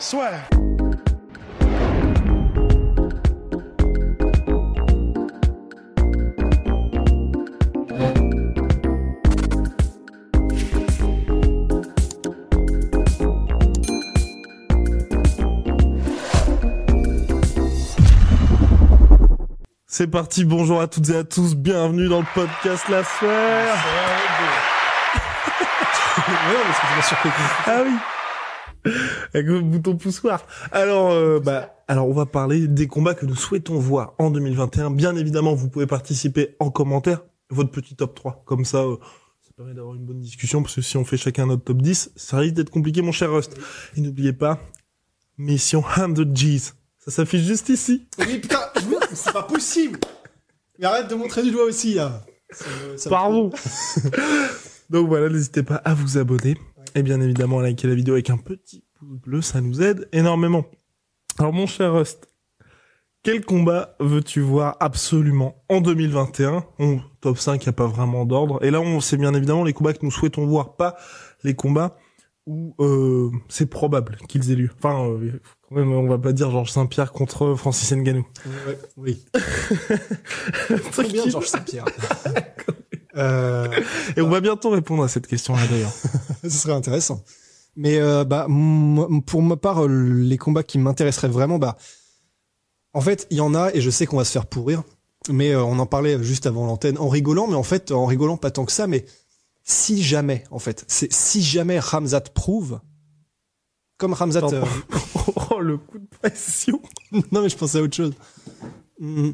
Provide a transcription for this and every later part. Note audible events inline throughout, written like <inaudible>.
Soit. C'est parti, bonjour à toutes et à tous, bienvenue dans le podcast La Soirée. <laughs> Ah oui. <laughs> Avec le bouton poussoir. Alors, euh, bah, alors on va parler des combats que nous souhaitons voir en 2021. Bien évidemment, vous pouvez participer en commentaire votre petit top 3. Comme ça, euh, ça permet d'avoir une bonne discussion parce que si on fait chacun notre top 10, ça risque d'être compliqué, mon cher Rust. Et n'oubliez pas, mission 100 G's. Ça s'affiche juste ici. Oui, putain, c'est pas possible. Mais arrête de montrer du doigt aussi, là. Ça me- ça me- Pardon. <laughs> Donc voilà, n'hésitez pas à vous abonner et bien évidemment à liker la vidéo avec un petit pouce bleu, ça nous aide énormément. Alors mon cher Rust, quel combat veux-tu voir absolument en 2021 On top 5, il n'y a pas vraiment d'ordre. Et là, on sait bien évidemment les combats que nous souhaitons voir, pas les combats où euh, c'est probable qu'ils aient lieu. Enfin, euh, quand même, on va pas dire Georges Saint-Pierre contre Francis Ngannou. Ouais, oui. <laughs> Très bien, Georges Saint-Pierre. <laughs> euh, Et on va bientôt répondre à cette question-là d'ailleurs. <laughs> ce serait intéressant. Mais euh, bah, pour ma part, euh, les combats qui m'intéresseraient vraiment, bah, en fait, il y en a et je sais qu'on va se faire pourrir. Mais euh, on en parlait juste avant l'antenne en rigolant, mais en fait, en rigolant pas tant que ça. Mais si jamais, en fait, c'est si jamais Ramzat prouve, comme Ramzat, <laughs> Oh, le coup de pression. <laughs> non, mais je pensais à autre chose. Mm.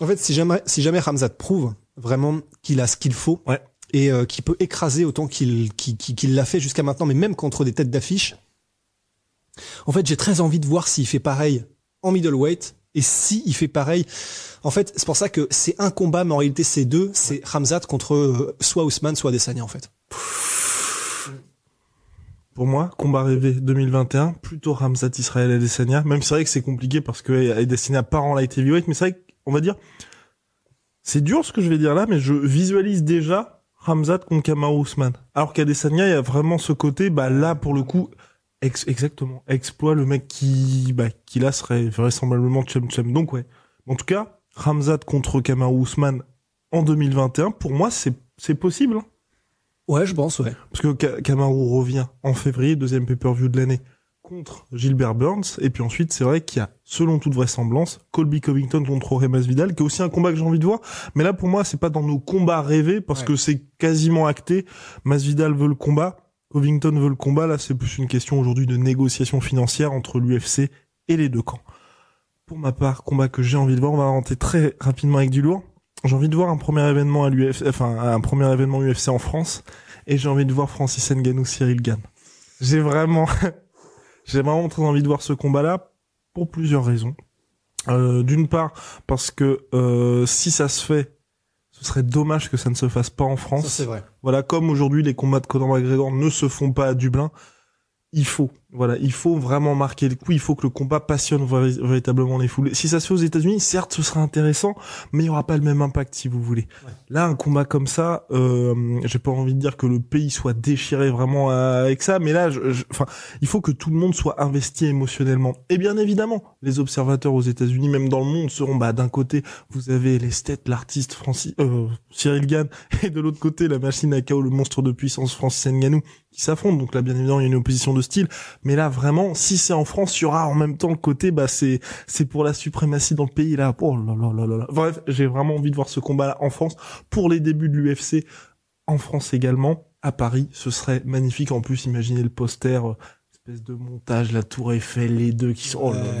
En fait, si jamais, si jamais Ramzat prouve vraiment qu'il a ce qu'il faut Ouais. et euh, qu'il peut écraser autant qu'il qu'il qu'il l'a fait jusqu'à maintenant, mais même contre des têtes d'affiche, en fait, j'ai très envie de voir s'il fait pareil en middleweight et si il fait pareil. En fait, c'est pour ça que c'est un combat, mais en réalité, c'est deux. C'est Ramzat contre euh, soit Ousmane, soit Adesanya, en fait. Pour moi, combat rêvé 2021, plutôt Ramzat Israël Adesanya. Même si c'est vrai que c'est compliqué parce que Adesanya part en light heavyweight, mais c'est vrai qu'on va dire, c'est dur ce que je vais dire là, mais je visualise déjà Ramzat contre Kamaru Usman. Alors qu'Adesanya, il y a vraiment ce côté, bah là pour le coup, ex- exactement, exploit le mec qui, bah qui là serait vraisemblablement Chem Chem. Donc ouais. En tout cas, Ramzat contre Kamaru Usman en 2021, pour moi c'est c'est possible. hein. Ouais, je pense, ouais. Parce que Ka- Kamaru revient en février, deuxième pay-per-view de l'année, contre Gilbert Burns. Et puis ensuite, c'est vrai qu'il y a, selon toute vraisemblance, Colby Covington contre Jorge Masvidal, qui est aussi un combat que j'ai envie de voir. Mais là, pour moi, c'est pas dans nos combats rêvés, parce Ouais. que c'est quasiment acté. Masvidal veut le combat, Covington veut le combat. Là, c'est plus une question aujourd'hui de négociation financière entre l'UFC et les deux camps. Pour ma part, combat que j'ai envie de voir, on va rentrer très rapidement avec du lourd. J'ai envie de voir un premier événement à l'UFC, enfin un premier événement UFC en France, et j'ai envie de voir Francis Ngannou Cyril Gann. J'ai vraiment, <laughs> j'ai vraiment très envie de voir ce combat-là pour plusieurs raisons. Euh, D'une part parce que euh, si ça se fait, ce serait dommage que ça ne se fasse pas en France. Ça, c'est vrai. Voilà, comme aujourd'hui les combats de Conor McGregor ne se font pas à Dublin, il faut, voilà, il faut vraiment marquer le coup. Il faut que le combat passionne véritablement les foules. Si ça se fait aux États-Unis, certes, ce sera intéressant, mais il y aura pas le même impact si vous voulez. Ouais. Là, un combat comme ça, euh, j'ai pas envie de dire que le pays soit déchiré vraiment avec ça, mais là, je- je- enfin, il faut que tout le monde soit investi émotionnellement. Et bien évidemment, les observateurs aux États-Unis, même dans le monde, seront bah d'un côté, vous avez les States, l'artiste Francis, euh, Cyril Gann, <laughs> et de l'autre côté, la machine à KO, le monstre de puissance Francis Ngannou, qui s'affrontent. Donc là, bien évidemment, il y a une opposition de style. Mais là, vraiment, si c'est en France, il y aura en même temps le côté, bah, c'est, c'est pour la suprématie dans le pays, là. Oh là là là là là. Bref, j'ai vraiment envie de voir ce combat-là en France. Pour les débuts de l'UFC, en France également, à Paris, ce serait magnifique. En plus, imaginez le poster, euh, espèce de montage, la Tour Eiffel, les deux qui sont, oh là là.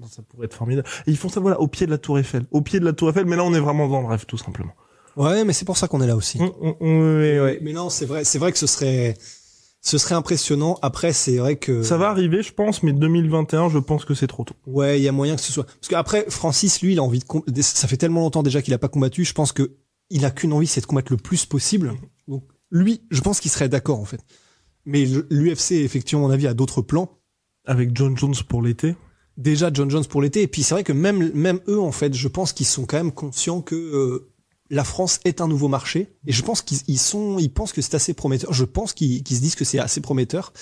Non, ça pourrait être formidable. Et ils font ça, voilà, au pied de la Tour Eiffel. Au pied de la Tour Eiffel, mais là, on est vraiment dans le rêve, tout simplement. Ouais, mais c'est pour ça qu'on est là aussi. Mm, mm, mm, ouais, ouais. Mais non, c'est vrai, c'est vrai que ce serait, Ce serait impressionnant. Après, c'est vrai que Ça va arriver, je pense, mais 2021, je pense que c'est trop tôt. Ouais, il y a moyen que ce soit. Parce qu'après, Francis, lui, il a envie de. Ça fait tellement longtemps déjà qu'il a pas combattu. Je pense que il a qu'une envie, c'est de combattre le plus possible. Donc lui, je pense qu'il serait d'accord en fait. Mais l'UFC, effectivement, à mon avis, a d'autres plans. Avec John Jones pour l'été. Déjà John Jones pour l'été. Et puis c'est vrai que même même eux, en fait, je pense qu'ils sont quand même conscients que euh, la France est un nouveau marché. Et je pense qu'ils ils sont, ils pensent que c'est assez prometteur. Je pense qu'ils se disent que c'est assez prometteur.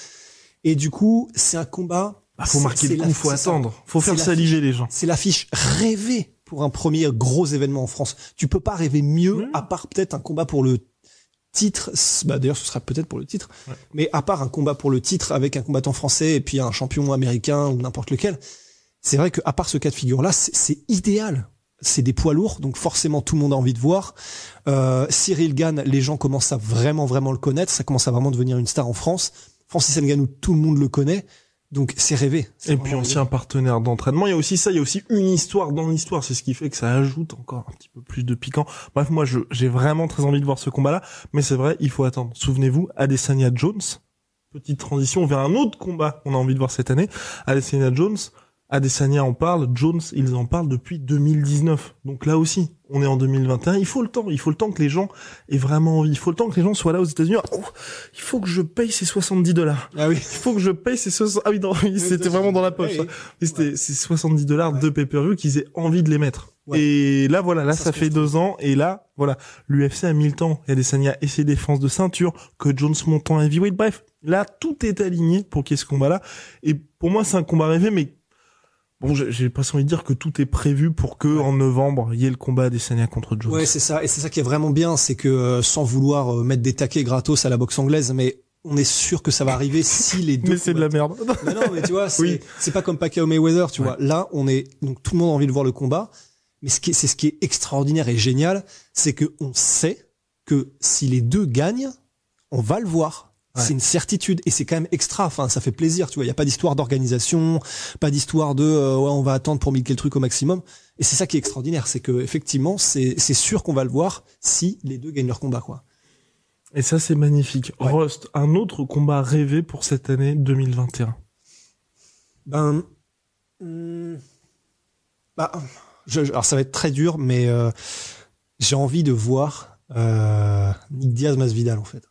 Et du coup, c'est un combat. Bah, faut marquer le la- coup, faut c'est ça. attendre. Faut faire saliver les gens. C'est l'affiche rêvée pour un premier gros événement en France. Tu peux pas rêver mieux, à part peut-être un combat pour le titre. Bah, d'ailleurs, ce sera peut-être pour le titre. Ouais. Mais à part un combat pour le titre avec un combattant français et puis un champion américain ou n'importe lequel, c'est vrai que à part ce cas de figure-là, c'est c'est idéal. C'est des poids lourds, donc forcément tout le monde a envie de voir. Euh, Cyril Gann, les gens commencent à vraiment vraiment le connaître. Ça commence à vraiment devenir une star en France. Francis Ngannou, tout le monde le connaît. Donc c'est rêvé. Et puis ancien partenaire d'entraînement. Il y a aussi ça, il y a aussi une histoire dans l'histoire. C'est ce qui fait que ça ajoute encore un petit peu plus de piquant. Bref, moi, je- j'ai vraiment très envie de voir ce combat-là. Mais c'est vrai, il faut attendre. Souvenez-vous, Adesanya Jones. Petite transition vers un autre combat qu'on a envie de voir cette année. Adesanya Jones. Adesanya en parle, Jones, ils en parlent depuis 2019. Donc là aussi, on est en 2021. Il faut le temps. Il faut le temps que les gens aient vraiment envie. Il faut le temps que les gens soient là aux États-Unis. Oh, il faut que je paye ces 70 dollars. Ah oui. Il faut que je paye ces 60... Ah oui, non, oui, c'était vraiment dans la poche. Et c'était c'est 70 dollars de pay-per-view qu'ils aient envie de les mettre. Ouais. Et là, voilà, là, Ça fait deux ans. Et là, voilà, l'UFC a mis le temps. Il y a des Sanya et ses défenses de ceinture, que Jones monte en heavyweight. Bref, là, tout est aligné pour qu'il y ait ce combat-là. Et pour moi, c'est un combat rêvé, mais bon, j'ai pas envie de dire que tout est prévu pour que en novembre, il y ait le combat des Sanya contre Jones. Ouais, c'est ça. Et c'est ça qui est vraiment bien, c'est que euh, sans vouloir euh, mettre des taquets gratos à la boxe anglaise, mais on est sûr que ça va arriver si les deux. <laughs> mais c'est de la merde. Mais non, mais tu vois, <laughs> c'est Oui. pas comme Pacquiao Mayweather, tu Ouais. vois. Là, on est donc tout le monde a envie de voir le combat, mais ce qui est, c'est ce qui est extraordinaire et génial, c'est que on sait que si les deux gagnent, on va le voir. Ouais. C'est une certitude et c'est quand même extra. Enfin, ça fait plaisir, tu vois. Il y a pas d'histoire d'organisation, pas d'histoire de euh, ouais, on va attendre pour milquer le truc au maximum. Et c'est ça qui est extraordinaire, c'est que effectivement, c'est c'est sûr qu'on va le voir si les deux gagnent leur combat, quoi. Et ça, c'est magnifique. Ouais. Rust, un autre combat rêvé pour cette année 2021. Ben, hum, bah, je, je- alors ça va être très dur, mais euh, j'ai envie de voir euh, Nick Diaz Masvidal en fait.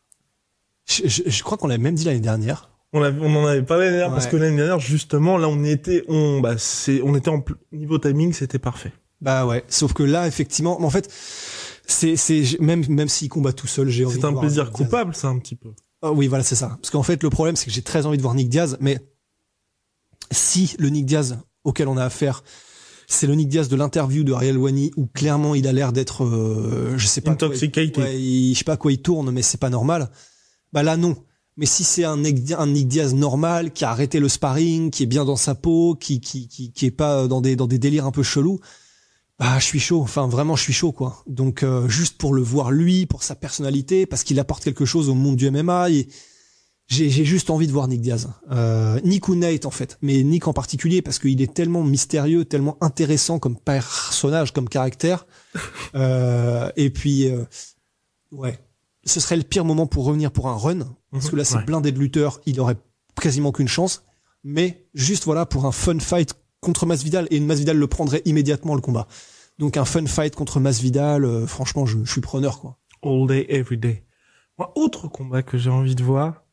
Je, je- je crois qu'on l'avait même dit l'année dernière. On, avait- on en avait parlé l'année dernière parce que l'année dernière, justement, là, on était, on, bah, c'est, on était en niveau timing, c'était parfait. Bah ouais. Sauf que là, effectivement, mais en fait, c'est c'est même même s'il combat tout seul, j'ai envie. C'est de un voir plaisir coupable, ça, un petit peu. Ah oui, voilà, c'est ça. Parce qu'en fait, le problème, c'est que j'ai très envie de voir Nick Diaz, mais si le Nick Diaz auquel on a affaire, c'est le Nick Diaz de l'interview de Ariel Wani, où clairement il a l'air d'être, euh, je sais pas, quoi, ouais, il- je sais pas à quoi il tourne, mais c'est pas normal. Bah là, non. Mais si c'est un Nick, Di- un Nick Diaz normal, qui a arrêté le sparring, qui est bien dans sa peau, qui, qui, qui, qui est pas dans des, dans des délires un peu chelous, bah, je suis chaud. Enfin, vraiment, je suis chaud, quoi. Donc, euh, juste pour le voir lui, pour sa personnalité, parce qu'il apporte quelque chose au monde du MMA, et j'ai, j'ai juste envie de voir Nick Diaz. Euh, Nick ou Nate, en fait. Mais Nick en particulier, parce qu'il est tellement mystérieux, tellement intéressant comme personnage, comme caractère. <laughs> Euh, et puis, ouais. Ce serait le pire moment pour revenir pour un run. Parce que là, c'est Ouais. blindé de lutteurs. Il aurait quasiment qu'une chance. Mais juste, voilà, pour un fun fight contre Masvidal. Et Masvidal le prendrait immédiatement, le combat. Donc, un fun fight contre Masvidal, euh, franchement, je, je suis preneur, quoi. All day, every day. Moi, autre combat que j'ai envie de voir.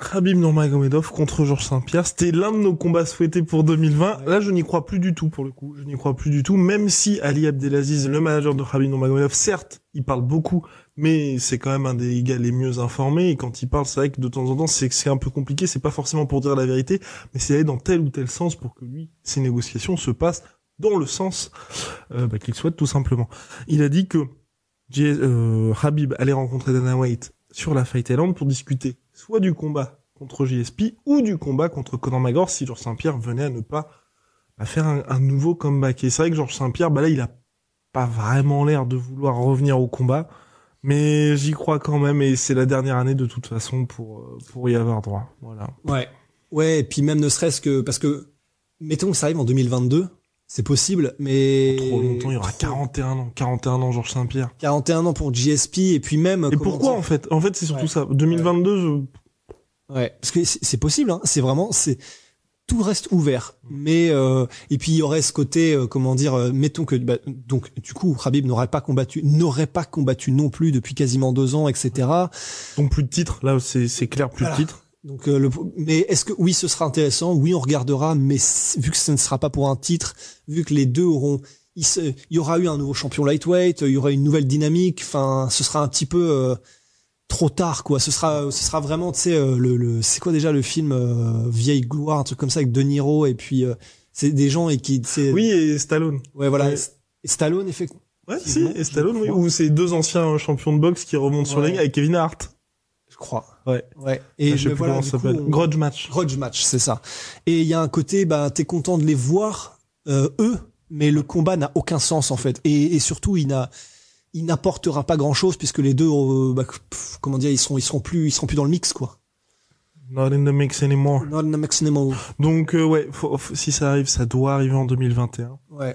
Khabib Nurmagomedov contre Georges Saint-Pierre. C'était l'un de nos combats souhaités pour 2020. Là, je n'y crois plus du tout, pour le coup. Je n'y crois plus du tout. Même si Ali Abdelaziz, le manager de Khabib Nurmagomedov, certes, il parle beaucoup, mais c'est quand même un des gars les mieux informés. Et quand il parle, c'est vrai que de temps en temps, c'est c'est un peu compliqué. C'est pas forcément pour dire la vérité, mais c'est aller dans tel ou tel sens pour que lui, ses négociations se passent dans le sens euh, bah, qu'il souhaite tout simplement. Il a dit que J- euh, Habib allait rencontrer Dana White sur la Fight Island pour discuter soit du combat contre JSP ou du combat contre Conor McGregor si Georges Saint-Pierre venait à ne pas à faire un, un nouveau comeback. Et c'est vrai que Georges Saint-Pierre, bah là, il a pas vraiment l'air de vouloir revenir au combat, mais j'y crois quand même et c'est la dernière année de toute façon pour euh, pour y avoir droit. Voilà. Ouais. Ouais, et puis même ne serait-ce que parce que mettons que ça arrive en 2022, C'est possible, mais Trop longtemps, il y aura 41 ans. 41 ans, Georges Saint-Pierre. 41 ans pour GSP et puis même. Et pourquoi en fait? En fait, c'est surtout Ouais. ça. 2022, je... Ouais, parce que c'est possible. Hein. C'est vraiment, c'est tout reste ouvert. Mais euh, et puis il y aurait ce côté, euh, comment dire, euh, mettons que bah, donc du coup, Khabib n'aurait pas combattu, n'aurait pas combattu non plus depuis quasiment deux ans, etc. donc plus de titres. Là, c'est c'est clair, plus Voilà. de titres. Donc, euh, le, mais est-ce que oui, ce sera intéressant Oui, on regardera, mais vu que ce ne sera pas pour un titre, vu que les deux auront, il, se- il y aura eu un nouveau champion lightweight, il y aura une nouvelle dynamique. Enfin, ce sera un petit peu euh, trop tard, quoi. Ce sera, ce sera vraiment, tu sais, euh, le, le c'est quoi déjà le film euh, Vieille gloire, un truc comme ça avec De Niro et puis euh, c'est des gens et qui, Oui, et Stallone. ouais, voilà. Et Stallone, effectivement. Ouais, si, et Stallone, oui. Ou c'est deux anciens champions de boxe qui remontent sur les ring avec Kevin Hart. Crois. Ouais. Ouais. Et je sais plus voilà, comment ça coup, s'appelle. on- Grudge match. Grudge match, c'est ça. Et il y a un côté, bah, t'es content de les voir, euh, eux, mais le combat n'a aucun sens, en fait. Et, et surtout, il n'a, il n'apportera pas grand chose puisque les deux, euh, bah, pff, comment dire, ils seront, ils seront plus, ils seront plus dans le mix, quoi. Not in the mix anymore. Not in the mix anymore. Donc, euh, ouais, faut- faut- si ça arrive, ça doit arriver en 2021. Ouais.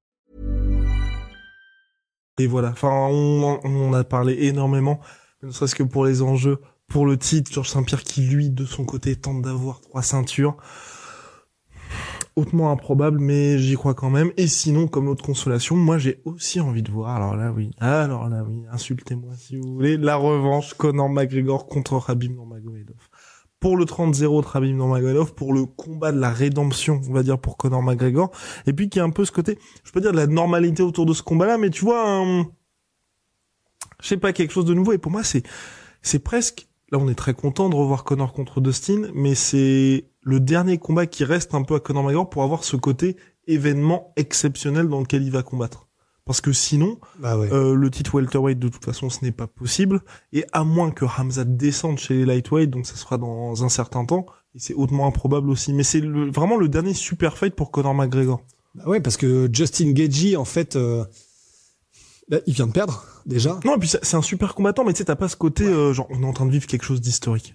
Et voilà. Enfin, on, on a parlé énormément, ne serait-ce que pour les enjeux, pour le titre, Georges Saint-Pierre qui, lui, de son côté, tente d'avoir trois ceintures. Hautement improbable, mais j'y crois quand même. Et sinon, comme autre consolation, moi j'ai aussi envie de voir, alors là oui, alors là oui, insultez-moi si vous voulez, la revanche Conor McGregor contre Khabib Nurmagomedov. Pour le 30-0 de Khabib Nurmagomedov, pour le combat de la rédemption, on va dire, pour Conor McGregor. Et puis qui a un peu ce côté, je peux dire de la normalité autour de ce combat-là, mais tu vois, je sais pas, quelque chose de nouveau. Et pour moi, c'est, c'est presque, là on est très content de revoir Conor contre Dustin, mais c'est le dernier combat qui reste un peu à Conor McGregor pour avoir ce côté événement exceptionnel dans lequel il va combattre. Parce que sinon, Bah ouais. euh, le titre welterweight de toute façon ce n'est pas possible et à moins que Hamza descende chez les lightweight donc ça sera dans un certain temps et c'est hautement improbable aussi mais c'est le- vraiment le dernier super fight pour Conor McGregor Bah ouais, parce que Justin Gagey, en fait, euh, bah, il vient de perdre, déjà. non et puis c'est un super combattant mais tu sais t'as pas ce côté euh, genre on est en train de vivre quelque chose d'historique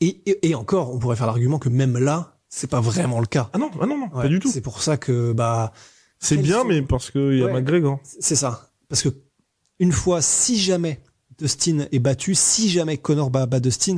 Et, et, et encore, on pourrait faire l'argument que même là, c'est pas vraiment le cas. ah non ah non non pas du tout C'est pour ça que, bah, c'est bien sont- mais parce que il y a Ouais. McGregor C'est ça. Parce que une fois, si jamais Dustin est battu, si jamais Connor bat, bat Dustin,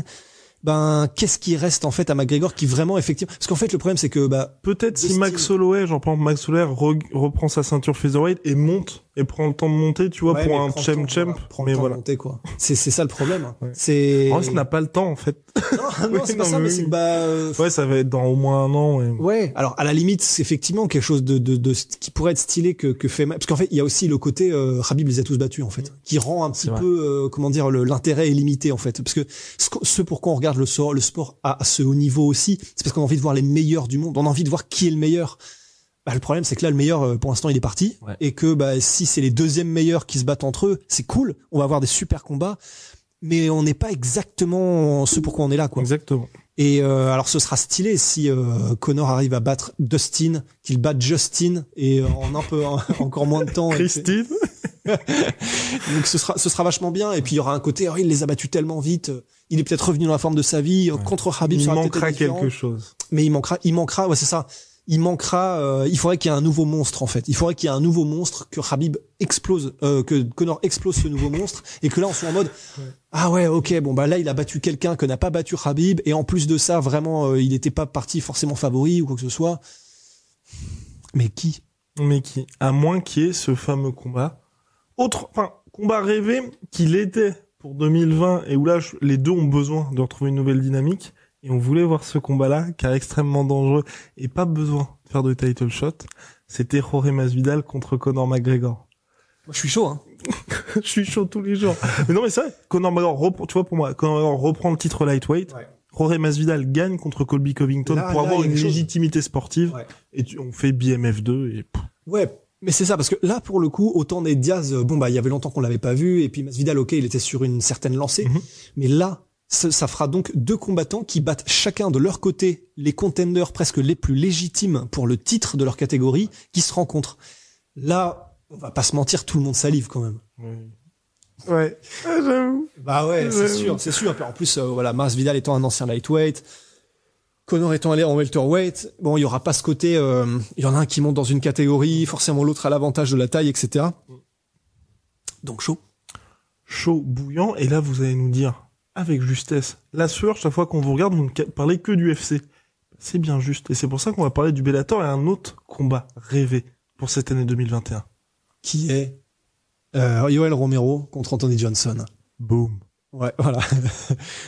ben qu'est-ce qui reste en fait à McGregor qui vraiment effectivement Parce qu'en fait le problème c'est que bah peut-être si Max Holloway par exemple Max Holloway re- reprend sa ceinture featherweight et monte et prend le temps de monter tu vois ouais, pour un prends champ champ prends mais voilà monter, quoi. C'est c'est ça le problème. hein. Ouais. C'est ça n'a pas le temps en fait <laughs> non, <laughs> non, Oui, c'est pas non, ça, mais c'est bah euh, Ouais, ça va être dans au moins un an. Ouais. Ouais, alors à la limite, c'est effectivement quelque chose de, de, de qui pourrait être stylé que, que fait parce qu'en fait il y a aussi le côté euh, Khabib les a tous battus en fait, qui rend un petit peu euh, comment dire l'intérêt est limité en fait, parce que ce, ce pourquoi on regarde le sport, le sport à, à ce haut niveau aussi, c'est parce qu'on a envie de voir les meilleurs du monde, on a envie de voir qui est le meilleur. Bah, le problème c'est que là le meilleur euh, pour l'instant il est parti Ouais. et que bah si c'est les deuxièmes meilleurs qui se battent entre eux, c'est cool, on va avoir des super combats, mais on n'est pas exactement ce pourquoi on est là quoi. Exactement. Et euh, alors ce sera stylé si euh, Connor arrive à battre Dustin, qu'il batte Justin et euh, en un peu en- <laughs> encore moins de temps. Christine. <laughs> Donc ce sera ce sera vachement bien et puis il y aura un côté oh, il les a battus tellement vite, il est peut-être revenu dans la forme de sa vie euh, contre Khabib Il manquera quelque chose. mais il manquera il manquera ouais c'est ça. Il manquera euh, il faudrait qu'il y ait un nouveau monstre en fait. Il faudrait qu'il y ait un nouveau monstre que Khabib explose euh, que Connor explose ce nouveau monstre et que là on soit en mode ah ouais, ok, bon bah là il a battu quelqu'un que n'a pas battu Khabib et en plus de ça vraiment euh, il n'était pas parti forcément favori ou quoi que ce soit. Mais qui? Mais qui, à moins qu'il y ait ce fameux combat, autre, enfin, combat rêvé qu'il était pour 2020 et où là les deux ont besoin de retrouver une nouvelle dynamique et on voulait voir ce combat-là car extrêmement dangereux et pas besoin de faire de title shot. C'était Jorge Masvidal contre Conor McGregor. Moi je suis chaud hein. <laughs> je suis chaud tous les jours. mais non mais c'est vrai, Conor McGregor reprend, tu vois pour moi, Conor McGregor reprend le titre lightweight. Ouais. Jorge Masvidal gagne contre Colby Covington Là- pour là, avoir une chose. légitimité sportive Ouais. et tu- on fait BMF2 et Ouais, mais c'est ça parce que là pour le coup, autant des Diaz, euh, bon bah il y avait longtemps qu'on l'avait pas vu et puis Masvidal, ok, il était sur une certaine lancée, Mhm. mais là ça, fera donc deux combattants qui battent chacun de leur côté les contenders presque les plus légitimes pour le titre de leur catégorie qui se rencontrent. Là, on va pas se mentir, tout le monde salive quand même. ouais. Ah, j'avoue. Bah ouais, c'est Ouais, sûr, c'est sûr. En plus, euh, voilà, Masvidal étant un ancien lightweight, Connor étant allé en welterweight, bon, il y aura pas ce côté, euh, il y en a un qui monte dans une catégorie, forcément l'autre a l'avantage de la taille, etc. Donc chaud. chaud, bouillant, et là vous allez nous dire, avec justesse, la sueur, chaque fois qu'on vous regarde, vous ne parlez que du FC. C'est bien juste, et c'est pour ça qu'on va parler du Bellator et un autre combat rêvé pour cette année 2021. Qui est euh, Yoel Romero contre Anthony Johnson. Boom. Ouais, <laughs> voilà.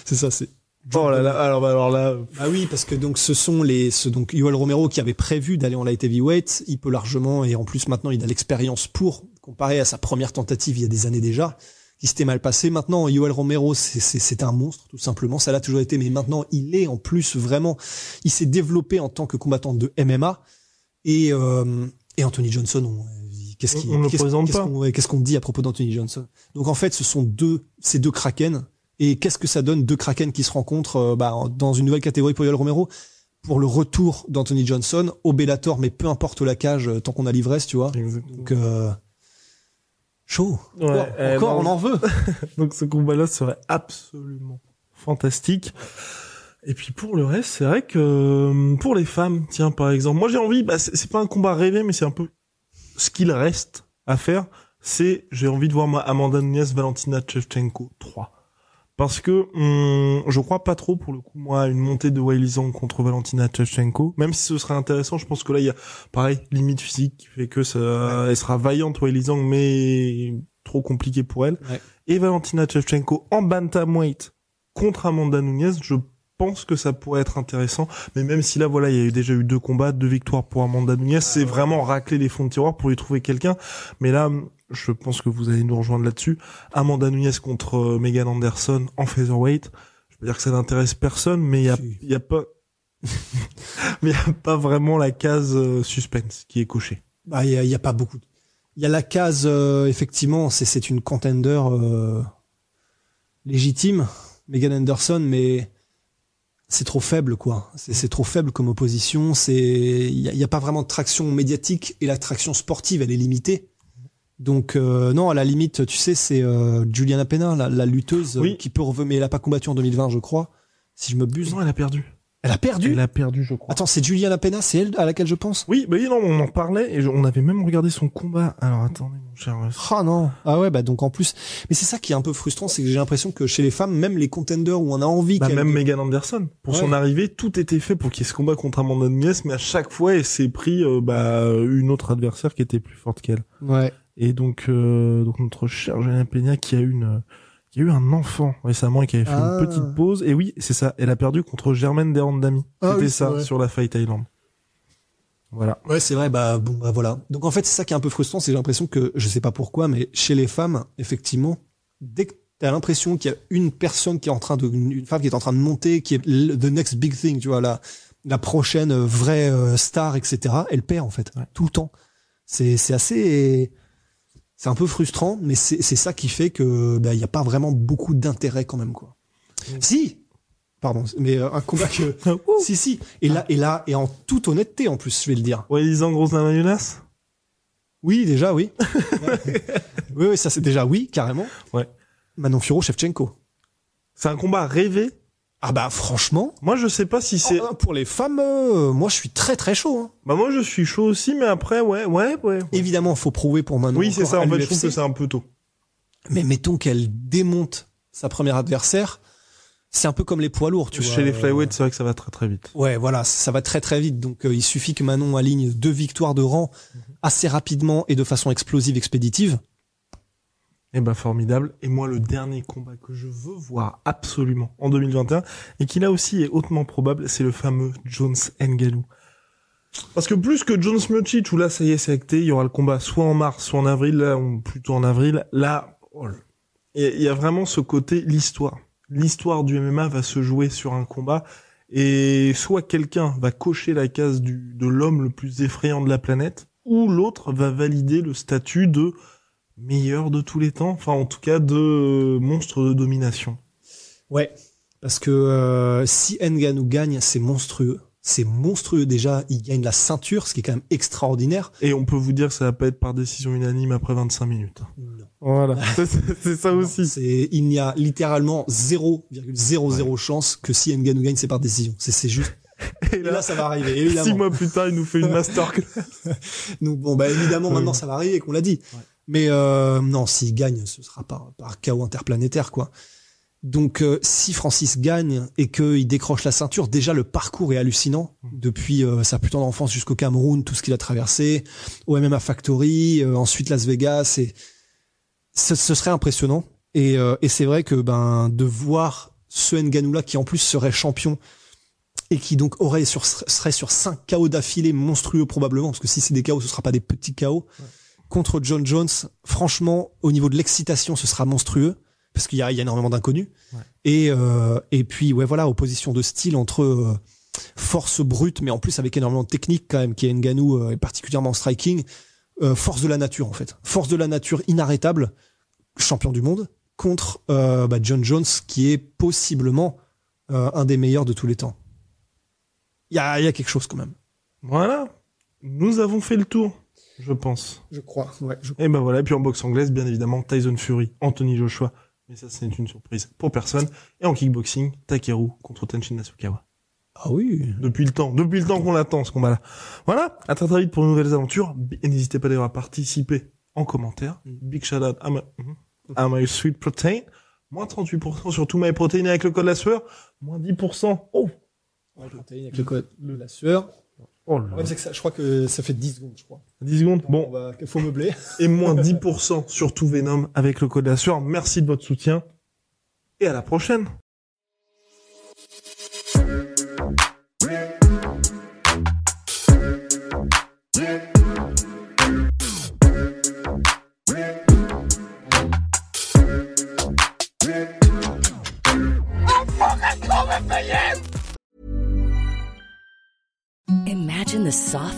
c'est ça, c'est. Oh là là, alors, bah, alors là, Ah oui, parce que donc ce sont les, ce, donc Yoel Romero qui avait prévu d'aller en light heavyweight, il peut largement et en plus maintenant il a l'expérience pour comparé à sa première tentative il y a des années déjà, qui s'était mal passé. Maintenant Yoel Romero c'est un monstre tout simplement, ça l'a toujours été, mais maintenant il est en plus vraiment, il s'est développé en tant que combattant de MMA et euh, et Anthony Johnson on, Qu'est-ce qu'on ouais, qu'est-ce qu'on dit à propos d'Anthony Johnson? Donc en fait, ce sont deux, ces deux kraken. Et qu'est-ce que ça donne deux kraken qui se rencontrent euh, bah, dans une nouvelle catégorie pour Yoel Romero? Pour le retour d'Anthony Johnson au Bellator, mais peu importe la cage, euh, tant qu'on a l'ivresse, tu vois. Donc euh, chaud. Ouais, encore, eh, encore, non, on en veut. <laughs> Donc ce combat-là serait absolument fantastique. Et puis pour le reste, c'est vrai que euh, pour les femmes, tiens par exemple, moi j'ai envie, bah, c'est c'est pas un combat rêvé, mais c'est un peu ce qu'il reste à faire. C'est j'ai envie de voir ma Amanda Nunes, Valentina Shevchenko 3. Parce que hum, je crois pas trop pour le coup moi à une montée de Zhang contre Valentina Shevchenko. Même si ce serait intéressant, je pense que là il y a pareil limite physique qui fait que ça, elle sera vaillante Weili Zhang, mais trop compliqué pour elle. Ouais. Et Valentina Shevchenko en bantamweight contre Amanda Nunes, je pense que ça pourrait être intéressant. Mais même si là, voilà, il y a eu déjà eu deux combats, deux victoires pour Amanda Nunes, c'est vraiment racler les fonds de tiroir pour lui trouver quelqu'un. Mais là, je pense que vous allez nous rejoindre là-dessus. Amanda Nunes contre euh, Megan Anderson en featherweight. Je veux dire que ça n'intéresse personne, mais il y a, Si. il y a pas, <laughs> mais il y a pas vraiment la case euh, suspense qui est cochée. Bah, il y a, il y a pas beaucoup. Il y a la case, euh, effectivement, c'est c'est une contender euh, légitime, Megan Anderson, mais c'est trop faible, quoi. C'est trop faible comme opposition. C'est il y y a pas vraiment de traction médiatique et la traction sportive, elle est limitée. Donc euh, non, à la limite, tu sais, c'est euh, Juliana Pena, la, la lutteuse euh, Oui. qui peut revenir, mais elle a pas combattu en 2020, je crois, si je me buse. Non, elle a perdu. Elle a perdu? Elle a perdu, je crois. Attends, c'est Juliana Pena, c'est elle à laquelle je pense? Oui, bah oui, non, on en parlait et je- on avait même regardé son combat. Alors attendez, mon cher. Ah non. Ah ouais, bah donc en plus. Mais c'est ça qui est un peu frustrant, c'est que j'ai l'impression que chez les femmes, même les contenders où on a envie Bah, même Megan Anderson. Pour son arrivée, tout était fait pour qu'il y ait ce combat contre Amanda Nunes, mais à chaque fois, elle s'est pris euh, bah, une autre adversaire qui était plus forte qu'elle. Ouais. Et donc, euh, donc notre cher Julien Peña qui a eu une, qui a eu un enfant récemment et qui avait fait Ah. une petite pause. Et oui, c'est ça. Elle a perdu contre Germaine Derandami. Ah C'était oui, ça vrai. sur la Fight Island. Voilà. Ouais, c'est vrai, bah bon, bah voilà. Donc en fait, c'est ça qui est un peu frustrant, c'est j'ai l'impression que, je sais pas pourquoi, mais chez les femmes, effectivement, dès que t'as l'impression qu'il y a une personne qui est en train de, une femme qui est en train de monter, qui est le- the next big thing, tu vois, la, la prochaine vraie euh, star, etc., elle perd en fait, Ouais. tout le temps. C'est, c'est assez, c'est un peu frustrant, mais c'est, ça qui fait que, bah, il y a pas vraiment beaucoup d'intérêt quand même, quoi. Si! Pardon, mais euh, un combat que, <laughs> si, si. Et là, et là, et en toute honnêteté, en plus, je vais le dire. Ouais, grosse Mayunas Oui, déjà, oui. <laughs> oui, oui, ça c'est déjà oui, carrément. Ouais. Manon Furo, Shevchenko. C'est un combat rêvé? Ah bah franchement, Moi, je sais pas si c'est. oh, pour les femmes, euh, moi je suis très très chaud. hein. Bah moi, je suis chaud aussi, mais après, ouais, ouais, ouais. Évidemment, faut prouver pour Manon. Oui, c'est ça. En fait, je trouve que c'est un peu tôt. Mais mettons qu'elle démonte sa première adversaire, c'est un peu comme les poids lourds, tu vois. Chez les flyweights, c'est vrai que ça va très très vite. Ouais, voilà, ça va très très vite. Donc euh, il suffit que Manon aligne deux victoires de rang assez rapidement et de façon explosive, expéditive. Eh ben formidable. Et moi, le dernier combat que je veux voir absolument en 2021 et qui là aussi est hautement probable, c'est le fameux Jones Ngannou. Parce que plus que Jones Miocic où là ça y est c'est acté, il y aura le combat soit en mars, soit en avril, là on- plutôt en avril. Là, oh il y a vraiment ce côté l'histoire. l'histoire du MMA va se jouer sur un combat et soit quelqu'un va cocher la case du, de l'homme le plus effrayant de la planète, ou l'autre va valider le statut de meilleur de tous les temps, enfin en tout cas de monstre de domination. Ouais, parce que euh, si Nganou gagne, c'est monstrueux. C'est monstrueux déjà, il gagne la ceinture, ce qui est quand même extraordinaire. Et on peut vous dire que ça va pas être par décision unanime après 25 minutes. Non. Voilà, <laughs> c'est ça aussi. C'est il n'y a littéralement 0,00 chance que si Nganou gagne, c'est par décision. C'est juste. <laughs> Et Et là, ça va arriver, évidemment. six mois plus tard, il nous fait une masterclass. <laughs> Donc bon, bah évidemment, Oui. maintenant ça va arriver, qu'on l'a dit. Mais euh, non, s'il gagne, ce sera par, par chaos interplanétaire, quoi. Donc euh, si Francis gagne et qu'il décroche la ceinture, déjà le parcours est hallucinant. Depuis euh, sa putain d'enfance jusqu'au Cameroun, tout ce qu'il a traversé, au MMA Factory, euh, ensuite Las Vegas, et ce, serait impressionnant. Et, euh, et c'est vrai que ben de voir ce Ngannou là qui en plus serait champion et qui donc aurait sur serait sur 5 KO d'affilée monstrueux probablement parce que si c'est des KO ce sera pas des petits KO contre John Jones franchement au niveau de l'excitation ce sera monstrueux parce qu'il y y a énormément d'inconnus. Ouais. et euh, et puis ouais voilà opposition de style entre euh, force brute mais en plus avec énormément de technique quand même qui est Ngannou euh, et particulièrement en striking euh, force de la nature en fait. Force de la nature inarrêtable champion du monde contre euh, bah, John Jones qui est possiblement euh, un des meilleurs de tous les temps. Il y a, il y a quelque chose quand même. Voilà, nous avons fait le tour, je pense. Je crois. Ouais, je... Et ben voilà, et puis en boxe anglaise, bien évidemment, Tyson Fury, Anthony Joshua. Mais ça, c'est une surprise pour personne. Et en kickboxing, Takeru contre Tenshin Nasukawa. Ah oui. Depuis le temps, depuis le temps qu'on l'attend, ce combat-là. Voilà, à très très vite pour de nouvelles aventures. Et n'hésitez pas d'ailleurs à participer en commentaire. Big shout out à, ma- mhm, à My Sweet Protein. Moins 38% sur tout My Protein avec le code la sueur. Moins 10%. Oh! Avec le code de la sueur. Oh Le problème, c'est que ça, je crois que ça fait 10 secondes, je crois. 10 secondes. Bon, il faut meubler. et moins 10% sur tout Venom avec le code la sueur. Merci de votre soutien. Et à la prochaine.